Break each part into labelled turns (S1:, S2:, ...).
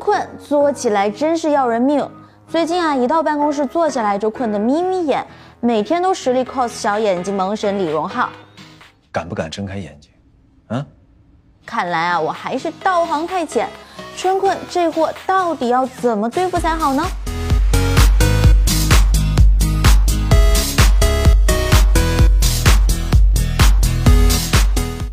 S1: 困，作起来真是要人命。最近啊，一到办公室坐下来就困得眯眯眼，每天都实力 cos 小眼睛萌神李荣浩。
S2: 敢不敢睁开眼睛？嗯？
S1: 看来啊，我还是道行太浅。春困这货到底要怎么对付才好呢？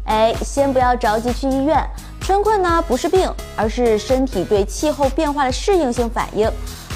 S1: 哎，先不要着急去医院。春困呢不是病，而是身体对气候变化的适应性反应。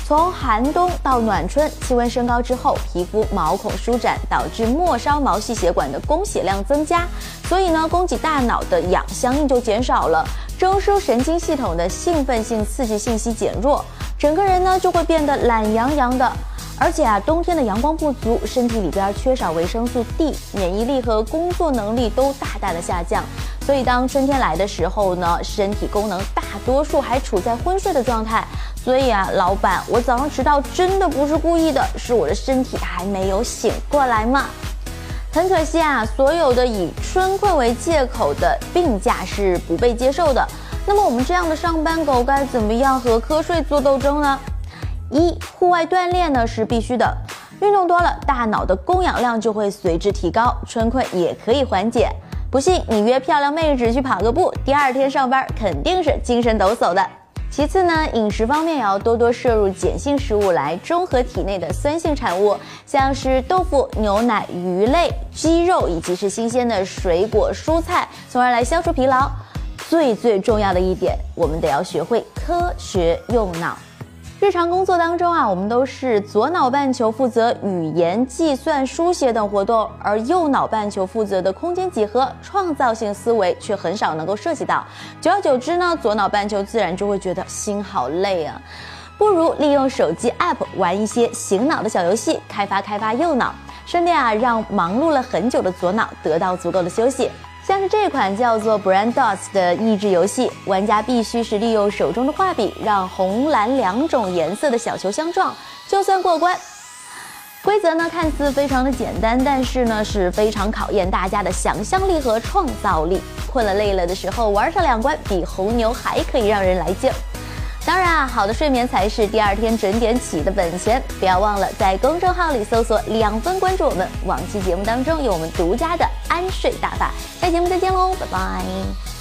S1: 从寒冬到暖春，气温升高之后，皮肤毛孔舒展，导致末梢毛细血管的供血量增加，所以呢，供给大脑的氧相应就减少了，中枢神经系统的兴奋性刺激信息减弱，整个人呢就会变得懒洋洋的。而且啊，冬天的阳光不足，身体里边缺少维生素 D，免疫力和工作能力都大大的下降。所以当春天来的时候呢，身体功能大多数还处在昏睡的状态。所以啊，老板，我早上迟到真的不是故意的，是我的身体还没有醒过来嘛。很可惜啊，所有的以春困为借口的病假是不被接受的。那么我们这样的上班狗该怎么样和瞌睡做斗争呢？一户外锻炼呢是必须的，运动多了，大脑的供氧量就会随之提高，春困也可以缓解。不信你约漂亮妹纸去跑个步，第二天上班肯定是精神抖擞的。其次呢，饮食方面也要多多摄入碱性食物来中和体内的酸性产物，像是豆腐、牛奶、鱼类、鸡肉，以及是新鲜的水果、蔬菜，从而来消除疲劳。最最重要的一点，我们得要学会科学用脑。日常工作当中啊，我们都是左脑半球负责语言、计算、书写等活动，而右脑半球负责的空间几何、创造性思维却很少能够涉及到。久而久之呢，左脑半球自然就会觉得心好累啊。不如利用手机 app 玩一些醒脑的小游戏，开发开发右脑，顺便啊让忙碌了很久的左脑得到足够的休息。像是这款叫做 Brand Dots 的益智游戏，玩家必须是利用手中的画笔，让红蓝两种颜色的小球相撞，就算过关。规则呢看似非常的简单，但是呢是非常考验大家的想象力和创造力。困了累了的时候，玩上两关，比红牛还可以让人来劲儿。当然啊，好的睡眠才是第二天准点起的本钱。不要忘了在公众号里搜索“两分”，关注我们。往期节目当中有我们独家的安睡大法。下期节目再见喽，拜拜。